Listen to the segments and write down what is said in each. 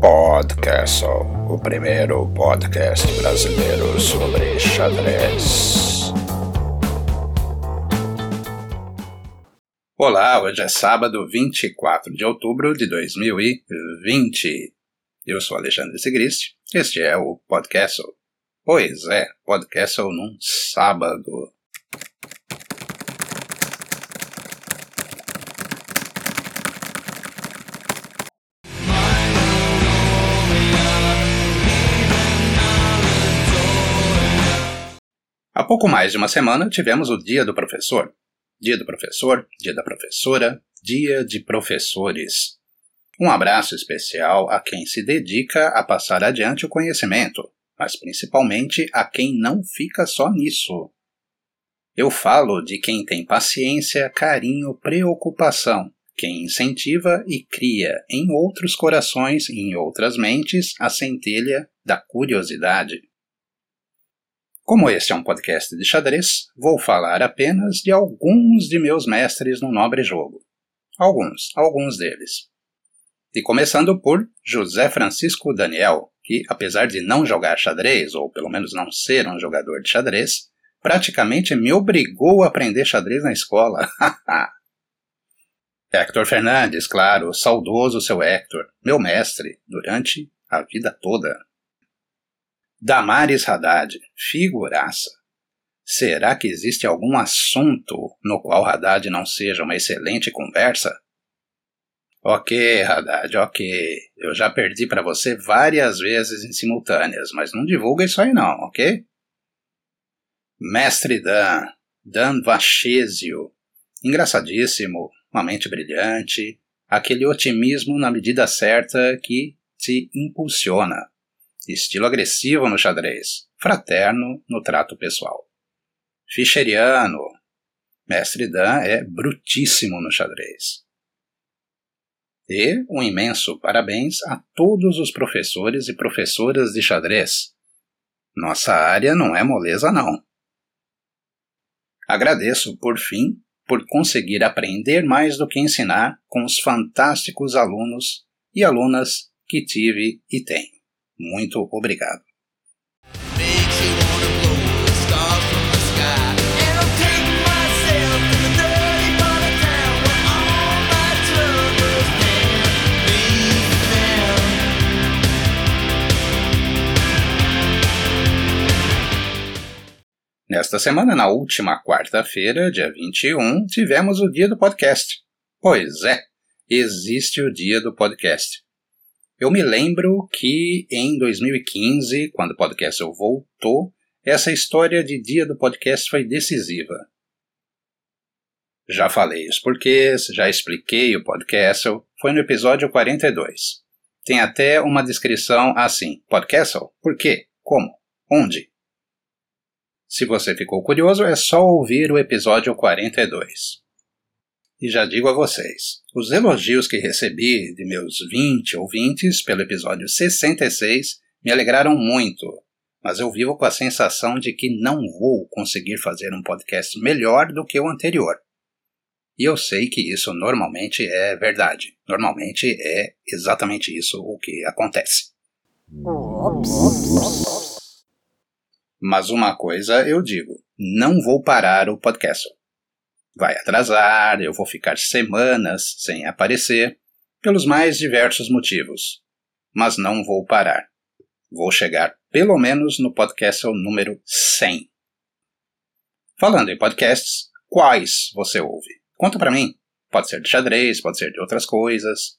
Podcastle, o primeiro podcast brasileiro sobre xadrez. Olá, hoje é sábado 24 de outubro de 2020. Eu sou Alexandre Sigrist, este é o Podcastle. Pois é, Podcastle num sábado. Há pouco mais de uma semana tivemos o Dia do Professor. Dia do Professor, Dia da Professora, Dia de Professores. Um abraço especial a quem se dedica a passar adiante o conhecimento, mas principalmente a quem não fica só nisso. Eu falo de quem tem paciência, carinho, preocupação, quem incentiva e cria em outros corações e em outras mentes a centelha da curiosidade. Como este é um podcast de xadrez, vou falar apenas de alguns de meus mestres no nobre jogo. Alguns, alguns deles. E começando por José Francisco Daniel, que, apesar de não jogar xadrez, ou pelo menos não ser um jogador de xadrez, praticamente me obrigou a aprender xadrez na escola. Hector Fernandes, claro, saudoso seu Hector, meu mestre, durante a vida toda. Damares Haddad, figuraça. Será que existe algum assunto no qual Haddad não seja uma excelente conversa? Ok, Haddad, ok. Eu já perdi para você várias vezes em simultâneas, mas não divulga isso aí não, ok? Mestre Dan, Dan Vachesio. Engraçadíssimo, uma mente brilhante, aquele otimismo na medida certa que te impulsiona. Estilo agressivo no xadrez, fraterno no trato pessoal. Fischeriano. Mestre Dan é brutíssimo no xadrez. E um imenso parabéns a todos os professores e professoras de xadrez. Nossa área não é moleza, não. Agradeço, por fim, por conseguir aprender mais do que ensinar com os fantásticos alunos e alunas que tive e tenho. Muito obrigado. Nesta semana, na última quarta-feira, dia 21, tivemos o dia do podcast. Pois é, existe o dia do podcast. Eu me lembro que em 2015, quando o podcast voltou, essa história de dia do podcast foi decisiva. Já falei os porquês, já expliquei o podcast, foi no episódio 42. Tem até uma descrição assim: Podcast? Por quê? Como? Onde? Se você ficou curioso, é só ouvir o episódio 42. E já digo a vocês, os elogios que recebi de meus 20 ouvintes pelo episódio 66 me alegraram muito, mas eu vivo com a sensação de que não vou conseguir fazer um podcast melhor do que o anterior. E eu sei que isso normalmente é verdade. Normalmente é exatamente isso o que acontece. Mas uma coisa eu digo: não vou parar o podcast vai atrasar, eu vou ficar semanas sem aparecer, pelos mais diversos motivos. Mas não vou parar. Vou chegar pelo menos no podcast número 100. Falando em podcasts, quais você ouve? Conta para mim. Pode ser de xadrez, pode ser de outras coisas.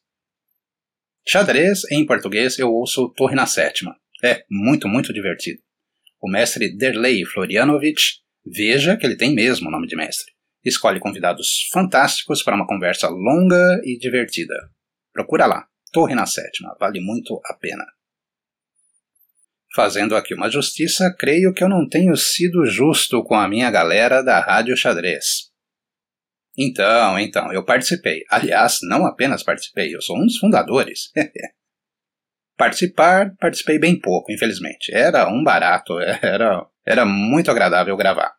Xadrez, em português, eu ouço Torre na Sétima. É muito, muito divertido. O mestre Derlei Florianovich, veja que ele tem mesmo o nome de mestre escolhe convidados fantásticos para uma conversa longa e divertida. Procura lá, Torre na Sétima, vale muito a pena. Fazendo aqui uma justiça, creio que eu não tenho sido justo com a minha galera da Rádio Xadrez. Então, então, eu participei. Aliás, não apenas participei, eu sou um dos fundadores. Participar, participei bem pouco, infelizmente. Era um barato, era Era muito agradável gravar.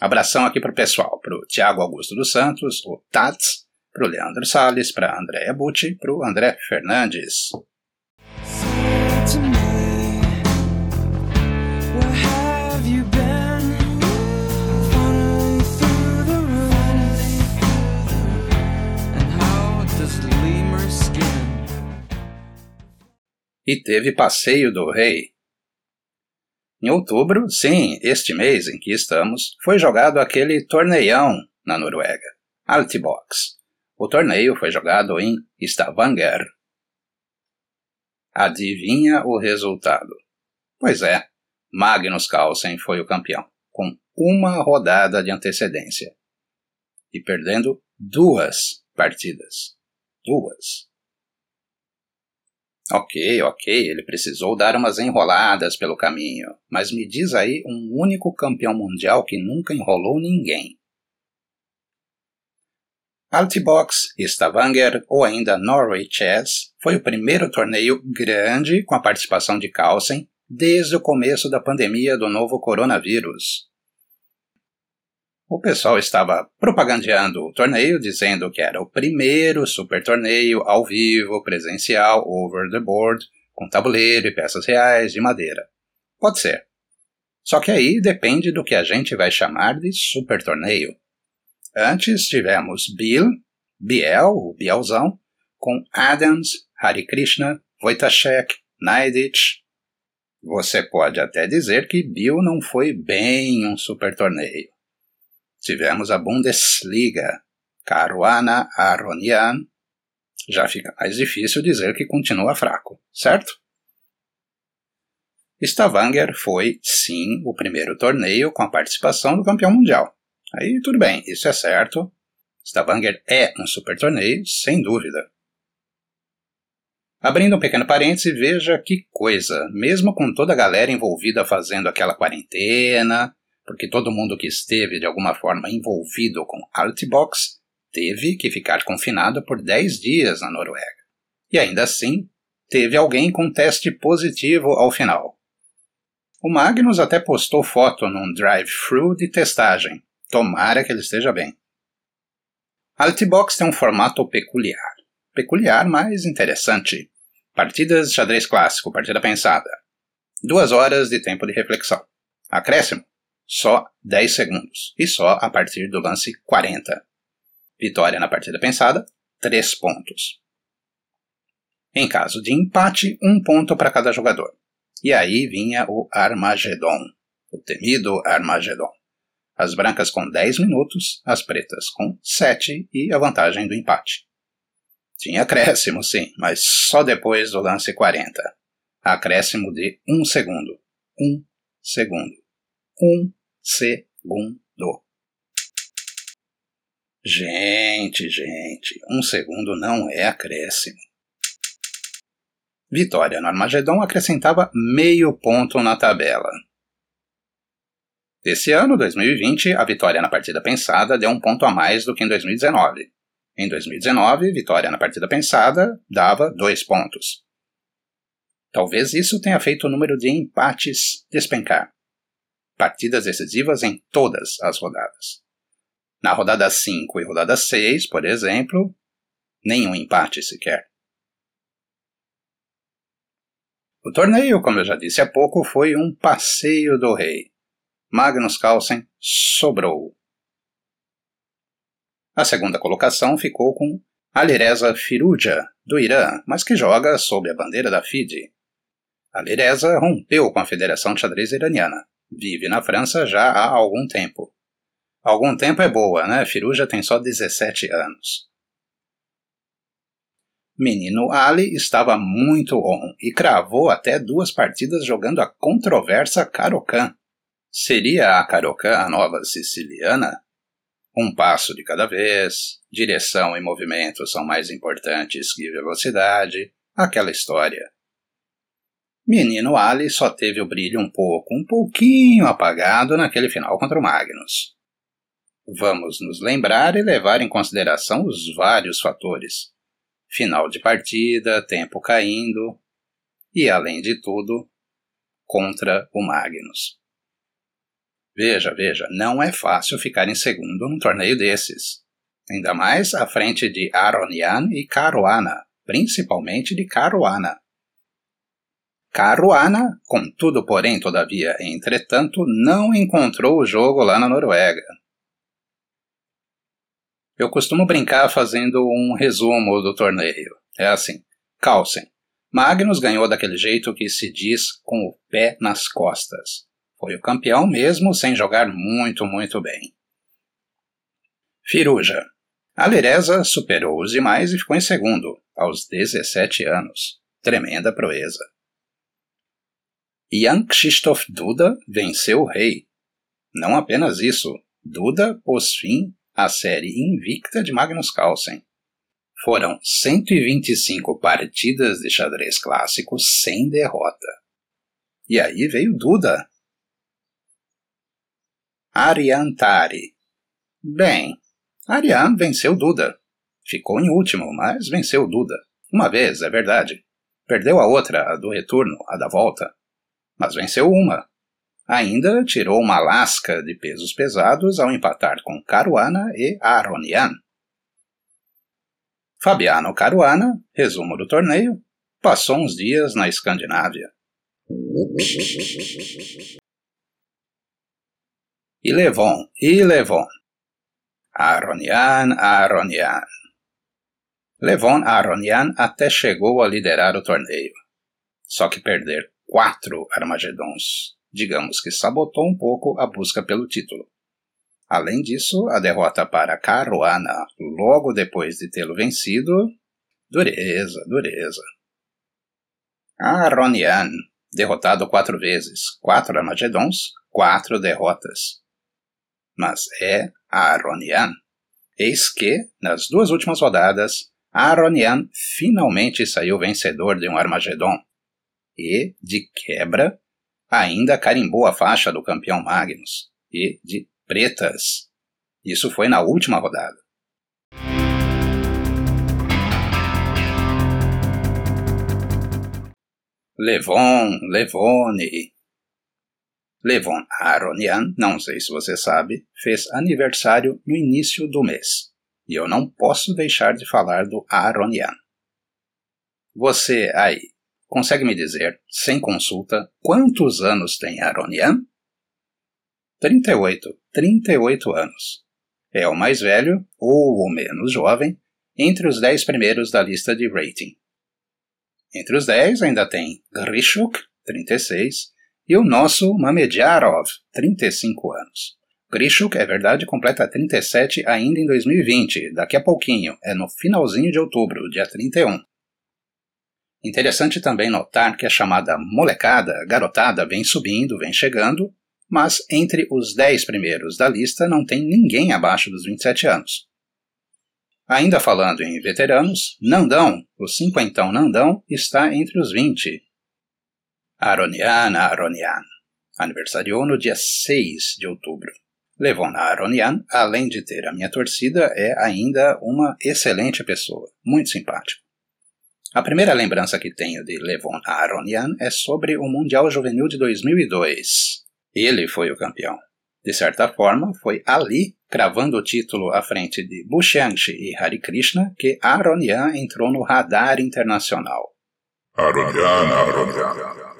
Abração aqui pro pessoal, pro Tiago Augusto dos Santos, o Tats, pro Leandro Salles, pra Andréa Bucci, pro André Fernandes. E teve passeio do rei. Em outubro, sim, este mês em que estamos, foi jogado aquele torneião na Noruega, Altibox. O torneio foi jogado em Stavanger. Adivinha o resultado? Pois é, Magnus Carlsen foi o campeão, com uma rodada de antecedência. E perdendo duas partidas. Duas. Ok, ok, ele precisou dar umas enroladas pelo caminho, mas me diz aí um único campeão mundial que nunca enrolou ninguém. Altibox, Stavanger ou ainda Norway Chess foi o primeiro torneio grande com a participação de Carlsen desde o começo da pandemia do novo coronavírus. O pessoal estava propagandeando o torneio, dizendo que era o primeiro super torneio ao vivo, presencial, over the board, com tabuleiro e peças reais de madeira. Pode ser. Só que aí depende do que a gente vai chamar de super torneio. Antes tivemos Bill, Biel, o Bielzão, com Adams, Hari Krishna, Wojtaszek, Naidich. Você pode até dizer que Bill não foi bem um super torneio. Tivemos a Bundesliga, Caruana Aronian. Já fica mais difícil dizer que continua fraco, certo? Stavanger foi, sim, o primeiro torneio com a participação do campeão mundial. Aí tudo bem, isso é certo. Stavanger é um super torneio, sem dúvida. Abrindo um pequeno parêntese, veja que coisa, mesmo com toda a galera envolvida fazendo aquela quarentena, porque todo mundo que esteve de alguma forma envolvido com Altibox teve que ficar confinado por 10 dias na Noruega. E ainda assim, teve alguém com teste positivo ao final. O Magnus até postou foto num drive-thru de testagem. Tomara que ele esteja bem. Altibox tem um formato peculiar. Peculiar, mas interessante. Partidas de xadrez clássico, partida pensada. Duas horas de tempo de reflexão. Acréscimo só 10 segundos, e só a partir do lance 40. Vitória na partida pensada, 3 pontos. Em caso de empate, um ponto para cada jogador. E aí vinha o Armagedon, o temido Armagedon. As brancas com 10 minutos, as pretas com 7 e a vantagem do empate. Tinha acréscimo, sim, mas só depois do lance 40. Acréscimo de 1 segundo. 1 segundo um segundo. Gente, gente, um segundo não é acréscimo. Vitória no Armagedon acrescentava meio ponto na tabela. Esse ano, 2020, a vitória na partida pensada deu um ponto a mais do que em 2019. Em 2019, vitória na partida pensada dava dois pontos. Talvez isso tenha feito o número de empates despencar partidas decisivas em todas as rodadas. Na rodada 5 e rodada 6, por exemplo, nenhum empate sequer. O torneio, como eu já disse há pouco, foi um passeio do rei. Magnus Carlsen sobrou. A segunda colocação ficou com Alireza Firuja, do Irã, mas que joga sob a bandeira da FIDE. Alireza rompeu com a Federação de Xadrez Iraniana vive na França já há algum tempo. Algum tempo é boa, né? Firuja tem só 17 anos. Menino Ali estava muito on e cravou até duas partidas jogando a controversa Carocan. Seria a Carocan a nova siciliana? Um passo de cada vez, direção e movimento são mais importantes que velocidade, aquela história. Menino Ali só teve o brilho um pouco, um pouquinho apagado naquele final contra o Magnus. Vamos nos lembrar e levar em consideração os vários fatores. Final de partida, tempo caindo e, além de tudo, contra o Magnus. Veja, veja, não é fácil ficar em segundo num torneio desses. Ainda mais à frente de Aronian e Caruana, principalmente de Caruana. Caruana, contudo, porém, todavia, entretanto, não encontrou o jogo lá na Noruega. Eu costumo brincar fazendo um resumo do torneio. É assim: Carlsen. Magnus ganhou daquele jeito que se diz com o pé nas costas. Foi o campeão mesmo sem jogar muito, muito bem. Firuja. Alereza superou os demais e ficou em segundo, aos 17 anos. Tremenda proeza. Jan Krzysztof Duda venceu o rei. Não apenas isso, Duda pôs fim à série invicta de Magnus Carlsen. Foram 125 partidas de xadrez clássico sem derrota. E aí veio Duda. Arian Tari. Bem, Arian venceu Duda. Ficou em último, mas venceu Duda. Uma vez, é verdade. Perdeu a outra, a do retorno, a da volta. Mas venceu uma. Ainda tirou uma lasca de pesos pesados ao empatar com Caruana e Aronian. Fabiano Caruana, resumo do torneio, passou uns dias na Escandinávia. E Levon, e Levon. Aronian, Aronian. Levon Aronian até chegou a liderar o torneio. Só que perder quatro Armagedons, digamos que sabotou um pouco a busca pelo título. Além disso, a derrota para Caruana logo depois de tê-lo vencido, dureza, dureza. Aronian, derrotado quatro vezes, quatro Armagedons, quatro derrotas. Mas é Aronian. Eis que, nas duas últimas rodadas, Aronian finalmente saiu vencedor de um Armagedon. E, de quebra, ainda carimbou a faixa do campeão Magnus. E, de pretas. Isso foi na última rodada. Levon, Levone. Levon Aronian, não sei se você sabe, fez aniversário no início do mês. E eu não posso deixar de falar do Aronian. Você aí, consegue me dizer, sem consulta, quantos anos tem Aronian? 38, 38 anos. É o mais velho, ou o menos jovem, entre os 10 primeiros da lista de rating. Entre os 10 ainda tem Grishuk, 36, e o nosso Mamedjarov, 35 anos. Grishuk, é verdade, completa 37 ainda em 2020, daqui a pouquinho, é no finalzinho de outubro, dia 31. Interessante também notar que a chamada molecada, garotada, vem subindo, vem chegando, mas entre os 10 primeiros da lista não tem ninguém abaixo dos 27 anos. Ainda falando em veteranos, Nandão, o cinquentão Nandão, está entre os 20. Aronian Aronian, aniversariou no dia 6 de outubro. Levon Aronian, além de ter a minha torcida, é ainda uma excelente pessoa, muito simpático. A primeira lembrança que tenho de Levon Aronian é sobre o Mundial Juvenil de 2002. Ele foi o campeão. De certa forma, foi ali, cravando o título à frente de Bushanshi e Hari Krishna, que Aronian entrou no radar internacional. Aronian, Aronian.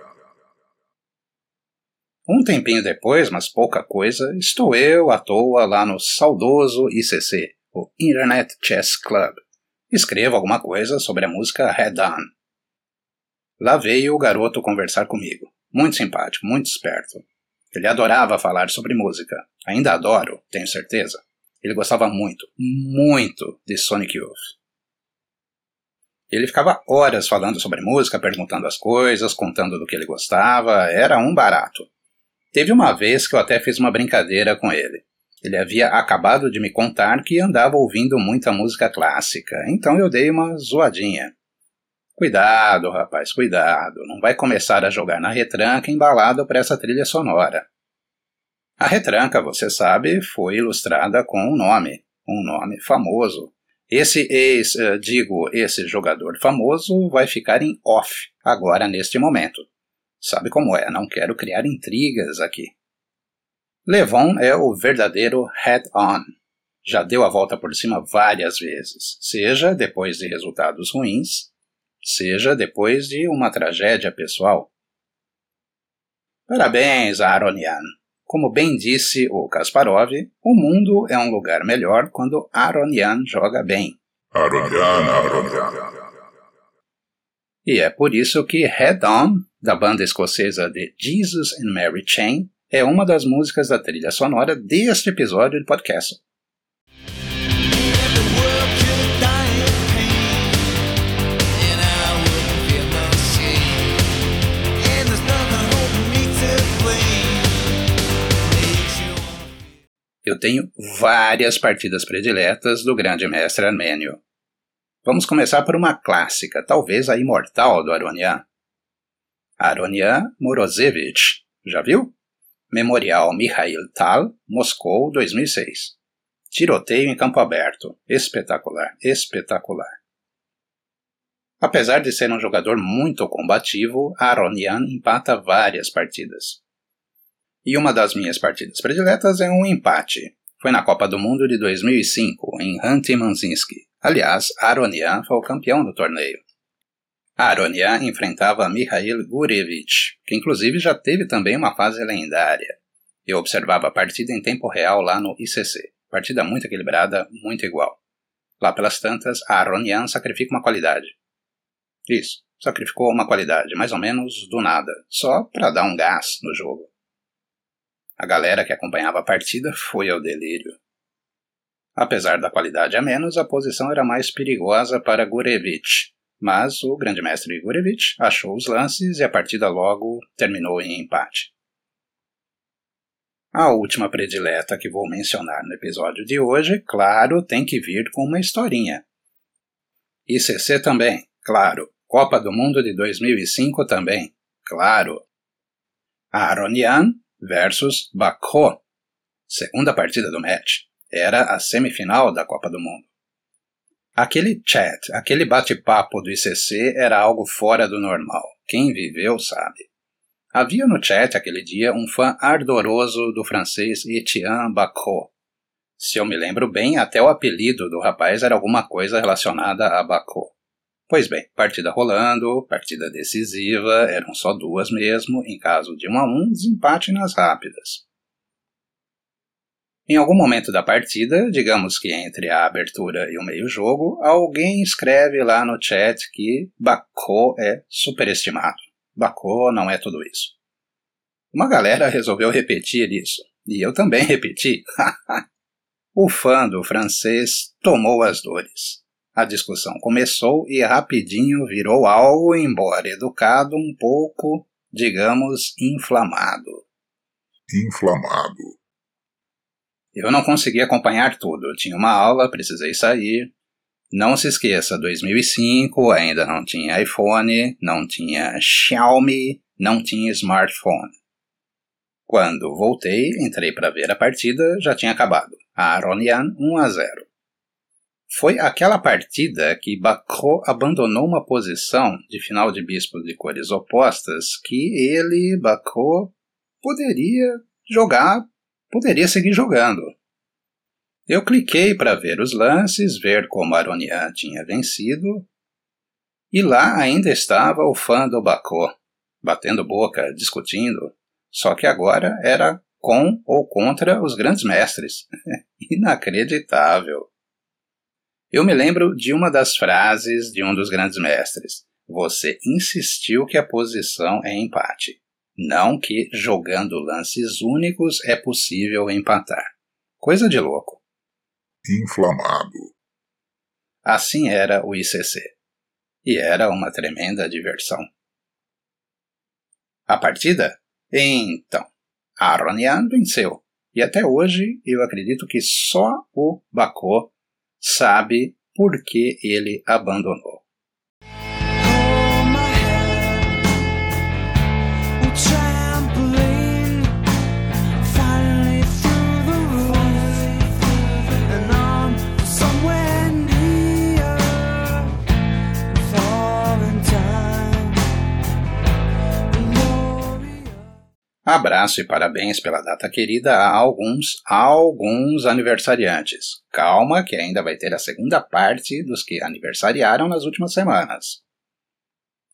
Um tempinho depois, mas pouca coisa, estou eu à toa lá no saudoso ICC, o Internet Chess Club. Escrevo alguma coisa sobre a música Head On. Lá veio o garoto conversar comigo. Muito simpático, muito esperto. Ele adorava falar sobre música. Ainda adoro, tenho certeza. Ele gostava muito, muito de Sonic Youth. Ele ficava horas falando sobre música, perguntando as coisas, contando do que ele gostava, era um barato. Teve uma vez que eu até fiz uma brincadeira com ele. Ele havia acabado de me contar que andava ouvindo muita música clássica, então eu dei uma zoadinha. Cuidado, rapaz, cuidado. Não vai começar a jogar na retranca embalado para essa trilha sonora. A retranca, você sabe, foi ilustrada com um nome, um nome famoso. Esse ex, eh, digo, esse jogador famoso vai ficar em off agora neste momento. Sabe como é, não quero criar intrigas aqui. Levon é o verdadeiro head-on. Já deu a volta por cima várias vezes, seja depois de resultados ruins, seja depois de uma tragédia pessoal. Parabéns, Aronian! Como bem disse o Kasparov, o mundo é um lugar melhor quando Aronian joga bem. Aronian, Aronian. E é por isso que Head On, da banda escocesa de Jesus and Mary Chain, é uma das músicas da trilha sonora deste episódio do podcast. Eu tenho várias partidas prediletas do grande mestre armênio. Vamos começar por uma clássica, talvez a imortal do Aronian. Aronian Morozevich. Já viu? Memorial Mikhail Tal, Moscou, 2006. Tiroteio em campo aberto. Espetacular, espetacular. Apesar de ser um jogador muito combativo, Aronian empata várias partidas. E uma das minhas partidas prediletas é um empate. Foi na Copa do Mundo de 2005, em Hanty-Mansinski. Aliás, Aronian foi o campeão do torneio. Aronian enfrentava Mikhail Gurevich, que inclusive já teve também uma fase lendária. Eu observava a partida em tempo real lá no ICC. Partida muito equilibrada, muito igual. Lá pelas tantas, a Aronian sacrifica uma qualidade. Isso, sacrificou uma qualidade, mais ou menos do nada, só para dar um gás no jogo. A galera que acompanhava a partida foi ao delírio. Apesar da qualidade a menos, a posição era mais perigosa para Gurevich, mas o grande mestre Gurevich achou os lances e a partida logo terminou em empate. A última predileta que vou mencionar no episódio de hoje, claro, tem que vir com uma historinha. ICC também, claro. Copa do Mundo de 2005 também, claro. Aronian versus Baku. Segunda partida do match. Era a semifinal da Copa do Mundo. Aquele chat, aquele bate-papo do ICC era algo fora do normal. Quem viveu sabe. Havia no chat aquele dia um fã ardoroso do francês Etienne Bacot. Se eu me lembro bem, até o apelido do rapaz era alguma coisa relacionada a Bacot. Pois bem, partida rolando, partida decisiva, eram só duas mesmo, em caso de um a um, desempate nas rápidas. Em algum momento da partida, digamos que entre a abertura e o meio-jogo, alguém escreve lá no chat que Bacô é superestimado. Bacô não é tudo isso. Uma galera resolveu repetir isso, e eu também repeti. o fã do francês tomou as dores. A discussão começou e rapidinho virou algo, embora educado, um pouco, digamos, inflamado. Inflamado. Eu não consegui acompanhar tudo. Tinha uma aula, precisei sair. Não se esqueça, 2005 ainda não tinha iPhone, não tinha Xiaomi, não tinha smartphone. Quando voltei, entrei para ver a partida, já tinha acabado. A Aronian 1 a 0. Foi aquela partida que Bacro abandonou uma posição de final de bispo de cores opostas que ele, Bacro, poderia jogar, poderia seguir jogando. Eu cliquei para ver os lances, ver como Aronian tinha vencido, e lá ainda estava o fã do Bacô, batendo boca, discutindo, só que agora era com ou contra os grandes mestres. Inacreditável. Eu me lembro de uma das frases de um dos grandes mestres. Você insistiu que a posição é empate, não que jogando lances únicos é possível empatar. Coisa de louco. Inflamado. Assim era o ICC. E era uma tremenda diversão. A partida? Então, Aronian venceu. E até hoje eu acredito que só o Bacô sabe por que ele abandonou. Abraço e parabéns pela data querida a alguns, alguns aniversariantes. Calma que ainda vai ter a segunda parte dos que aniversariaram nas últimas semanas.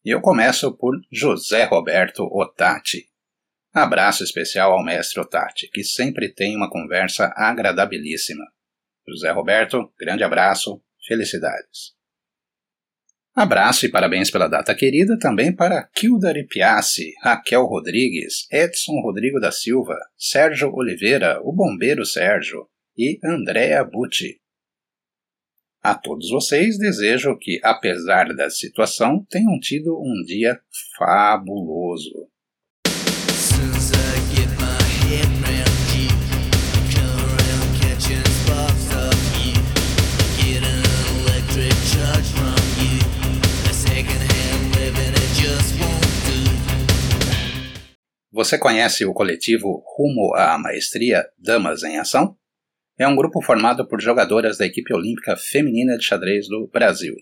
E eu começo por José Roberto Otati. Abraço especial ao mestre Otati, que sempre tem uma conversa agradabilíssima. José Roberto, grande abraço, felicidades. Abraço e parabéns pela data querida também para Kildare Piassi, Raquel Rodrigues, Edson Rodrigo da Silva, Sérgio Oliveira, o bombeiro Sérgio e Andréa Butti. A todos vocês desejo que, apesar da situação, tenham tido um dia fabuloso. Você conhece o coletivo Rumo à Maestria Damas em Ação? É um grupo formado por jogadoras da equipe olímpica feminina de xadrez do Brasil.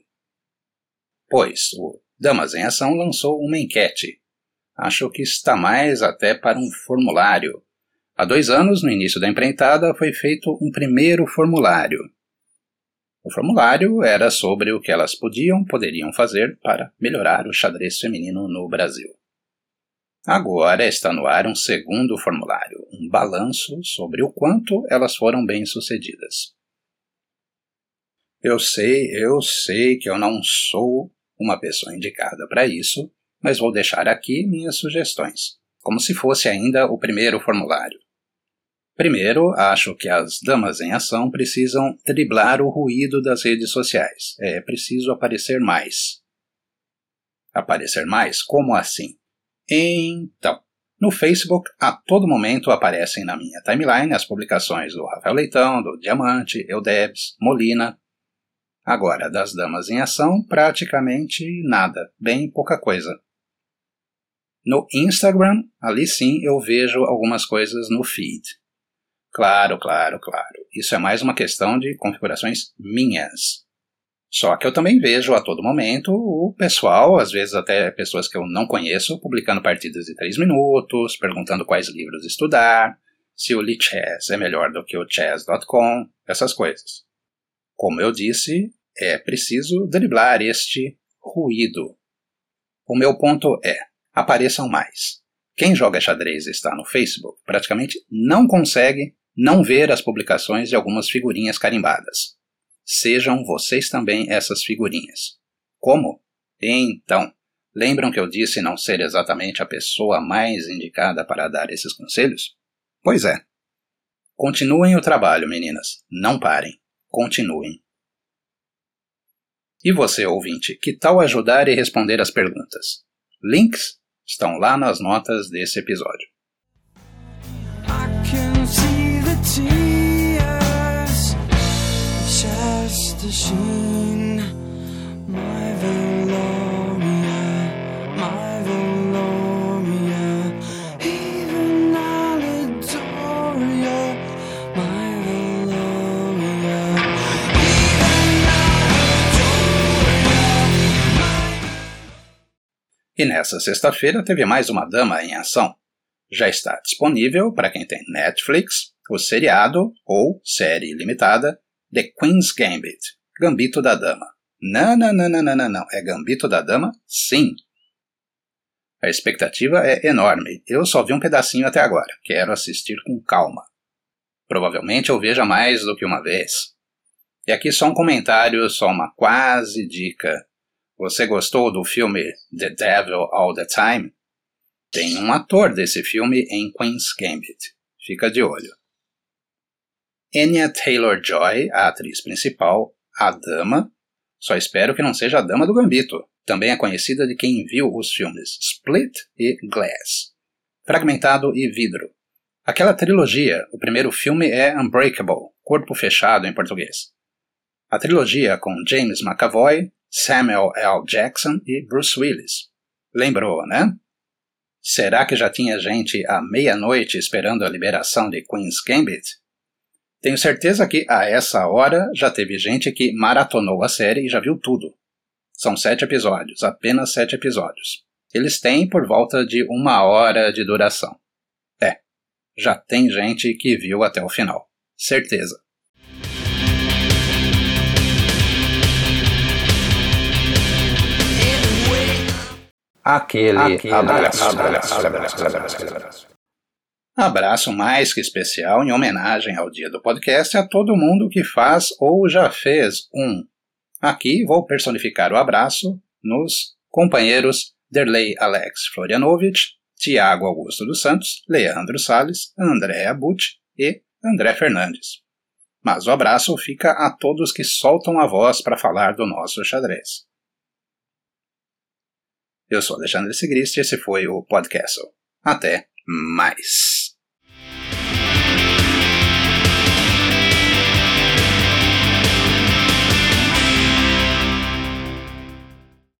Pois, o Damas em Ação lançou uma enquete. Acho que está mais até para um formulário. Há dois anos, no início da empreitada, foi feito um primeiro formulário. O formulário era sobre o que elas podiam, poderiam fazer para melhorar o xadrez feminino no Brasil. Agora está no ar um segundo formulário, um balanço sobre o quanto elas foram bem-sucedidas. Eu sei, eu sei que eu não sou uma pessoa indicada para isso, mas vou deixar aqui minhas sugestões, como se fosse ainda o primeiro formulário. Primeiro, acho que as damas em ação precisam driblar o ruído das redes sociais. É preciso aparecer mais. Aparecer mais? Como assim? Então, no Facebook, a todo momento aparecem na minha timeline as publicações do Rafael Leitão, do Diamante, Eudebs, Molina. Agora, das damas em ação, praticamente nada, bem pouca coisa. No Instagram, ali sim eu vejo algumas coisas no feed. Claro, claro, claro. Isso é mais uma questão de configurações minhas. Só que eu também vejo a todo momento o pessoal, às vezes até pessoas que eu não conheço, publicando partidas de 3 minutos, perguntando quais livros estudar, se o Lichess é melhor do que o chess.com, essas coisas. Como eu disse, é preciso driblar este ruído. O meu ponto é: apareçam mais. Quem joga xadrez e está no Facebook praticamente não consegue não ver as publicações de algumas figurinhas carimbadas. Sejam vocês também essas figurinhas. Como? Então, lembram que eu disse não ser exatamente a pessoa mais indicada para dar esses conselhos? Pois é. Continuem o trabalho, meninas. Não parem. Continuem. E você, ouvinte, que tal ajudar e responder as perguntas? Links estão lá nas notas desse episódio. E nessa sexta-feira teve mais uma dama em ação. Já está disponível para quem tem Netflix, o seriado ou série limitada The Queen's Gambit, Gambito da Dama. Não, não, não, não, não, não, É Gambito da Dama? Sim. A expectativa é enorme. Eu só vi um pedacinho até agora. Quero assistir com calma. Provavelmente eu veja mais do que uma vez. E aqui só um comentário, só uma quase dica. Você gostou do filme The Devil All the Time? Tem um ator desse filme em Queen's Gambit. Fica de olho. Anya Taylor-Joy, a atriz principal, a dama, só espero que não seja a dama do Gambito. Também é conhecida de quem viu os filmes Split e Glass. Fragmentado e Vidro. Aquela trilogia, o primeiro filme é Unbreakable, Corpo Fechado em português. A trilogia com James McAvoy, Samuel L. Jackson e Bruce Willis. Lembrou, né? Será que já tinha gente à meia-noite esperando a liberação de Queen's Gambit? Tenho certeza que a essa hora já teve gente que maratonou a série e já viu tudo. São sete episódios, apenas sete episódios. Eles têm por volta de uma hora de duração. já tem gente que viu até o final. Certeza. Aquele, Aquele abraço, abraço, abraço, abraço, Abraço mais que especial em homenagem ao dia do podcast a todo mundo que faz ou já fez um. Aqui vou personificar o abraço nos companheiros Derlei Alex Florianovich, Tiago Augusto dos Santos, Leandro Sales, André Abut e André Fernandes. Mas o abraço fica a todos que soltam a voz para falar do nosso xadrez. Eu sou Alexandre Sigrist e esse foi o Podcast. Até mais!